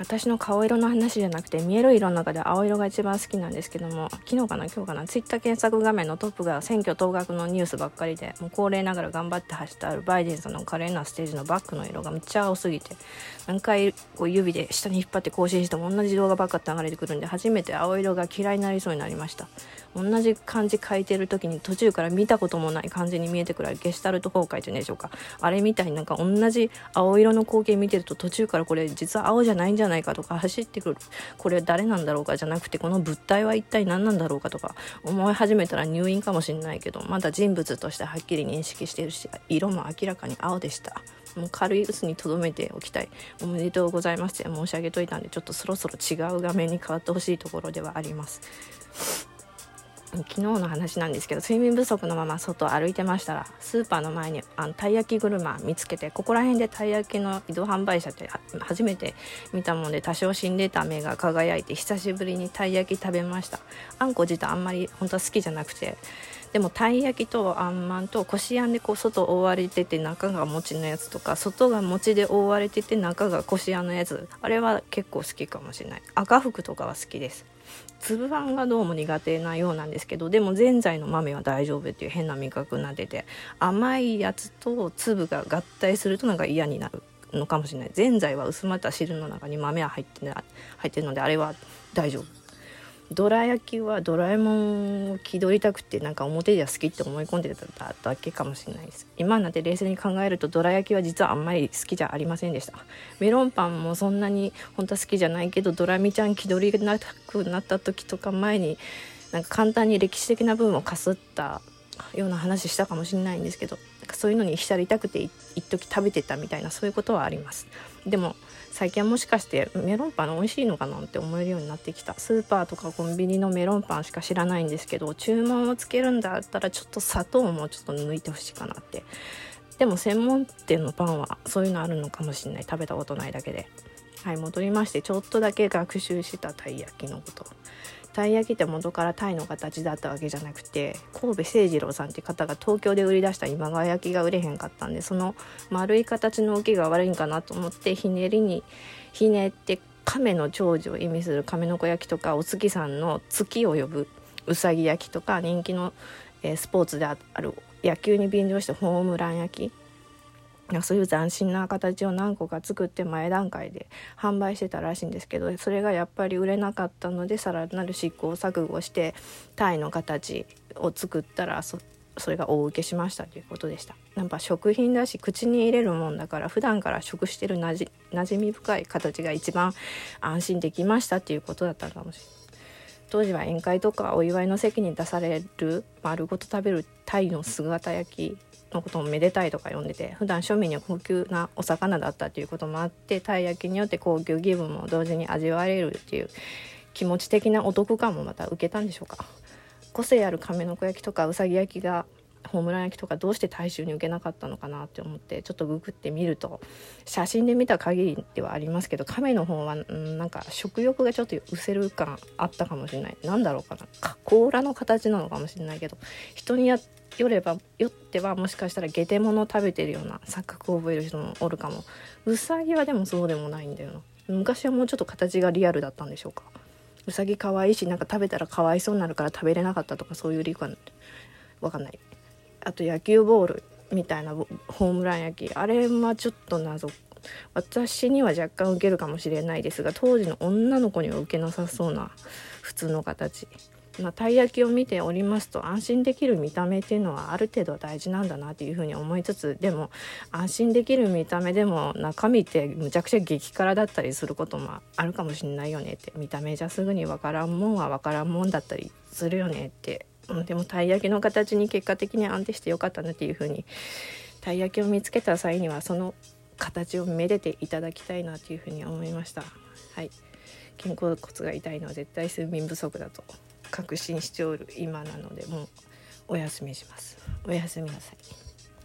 私の顔色の話じゃなくて見える色の中で青色が一番好きなんですけども昨日かな今日かなツイッター検索画面のトップが選挙当確のニュースばっかりでもう恒例ながら頑張って走ってあるバイデンさんの華麗なステージのバックの色がめっちゃ青すぎて何回こう指で下に引っ張って更新しても同じ動画ばっか流れてくるんで初めて青色が嫌いになりそうになりました。同じ漢字書いてる時に途中から見たこともない漢字に見えてくるゲシュタルト崩壊っていうんでしょうか。あれみたいになんか同じ青色の光景見てると途中からこれ実は青じゃないんじゃないないかとか走ってくるこれ誰なんだろうかじゃなくてこの物体は一体何なんだろうかとか思い始めたら入院かもしれないけどまだ人物としてはっきり認識してるし色も明らかに青でした。もう軽い鬱にとどめておきたい。おめでとうございますって申し上げといたんでちょっとそろそろ違う画面に変わってほしいところではあります。昨日の話なんですけど睡眠不足のまま外歩いてましたらスーパーの前にあのたい焼き車見つけてここら辺でたい焼きの移動販売車って初めて見たもので多少死んでた目が輝いて久しぶりにたい焼き食べました。あんこ自体あんまり本当は好きじゃなくてでもたい焼きとあんまんとこしあんでこう外覆われてて中が餅のやつとか外が餅で覆われてて中がこしあんのやつあれは結構好きかもしれない。赤福とかは好きです。粒あんがどうも苦手なようなんですけどでもぜんざいの豆は大丈夫っていう変な味覚になってて甘いやつと粒が合体するとなんか嫌になるのかもしれない。ぜんざいは薄まった汁の中に豆は入って入ってるのであれは大丈夫。どら焼きはドラえもんを気取りたくてなんか表では好きって思い込んでただけかもしれないです。今なって冷静に考えるとどら焼きは実はあんまり好きじゃありませんでした。メロンパンもそんなに本当は好きじゃないけどドラミちゃん気取りなくなった時とか前になんか簡単に歴史的な部分をかすったような話したかもしれないんですけどそういうのに浸りたくて一時食べてたみたいなそういうことはあります。でも最近はもしかしてメロンパン美味しいのかなって思えるようになってきた。スーパーとかコンビニのメロンパンしか知らないんですけど注文をつけるんだったらちょっと砂糖もちょっと抜いてほしいかなって。でも専門店のパンはそういうのあるのかもしれない。食べたことないだけで。はい戻りましてちょっとだけ学習したたい焼きのこと。たい焼きって元からタイの形だったわけじゃなくて神戸誠二郎さんって方が東京で売り出した今川焼きが売れへんかったんでその丸い形の動きが悪いんかなと思ってひねりにひねって亀の長寿を意味する亀の子焼きとかお月さんの月を呼ぶうさぎ焼きとか人気の、えー、スポーツである野球に便乗してホームラン焼きそういう斬新な形を何個か作って前段階で販売してたらしいんですけどそれがやっぱり売れなかったのでさらなる試行錯誤してタイの形を作ったらそそれが大受けしましたということでした。やっぱ食品だし口に入れるもんだから普段から食してるなじ馴染み深い形が一番安心できましたっていうことだったかもしれない。当時は宴会とかお祝いの席に出される丸ごと食べる鯛の姿焼きのこともめでたいとか呼んでて普段庶民には高級なお魚だったということもあってたい焼きによって高級気分も同時に味わえるっていう気持ち的なお得感もまた受けたんでしょうか。個性ある亀の子焼きとかうさぎ焼きがホームラン焼きとかどうして大衆に受けなかったのかなって思ってちょっとググってみると写真で見た限りではありますけど亀の方はんなんか食欲がちょっと失せる感あったかもしれない何だろうかな。甲羅の形なのかもしれないけど人によればよってはもしかしたらゲテモノ食べてるような。錯覚を覚える人もおるかもうさぎはでもそうでもないんだよな昔はもうちょっと形がリアルだったんでしょうか。うさぎ可愛いしなんか食べたらかわいそうになるから食べれなかったとかそういう理由かわかんない。あと野球ボールみたいなホームラン焼き。あれはちょっと謎。私には若干受けるかもしれないですが当時の女の子には受けなさそうな普通の形。まあ、たい焼きを見ておりますと安心できる見た目っていうのはある程度大事なんだなっていうふうに思いつつでも安心できる見た目でも中身ってむちゃくちゃ激辛だったりすることもあるかもしれないよねって。見た目じゃすぐに分からんもんは分からんもんだったりするよねって。うんでもたい焼きの形に結果的に安定してよかったなっていうふうにたい焼きを見つけた際にはその形をめでていただきたいなというふうに思いました。はい。肩甲骨が痛いのは絶対睡眠不足だと確信しておる今なのでもうお休みします。おやすみなさい。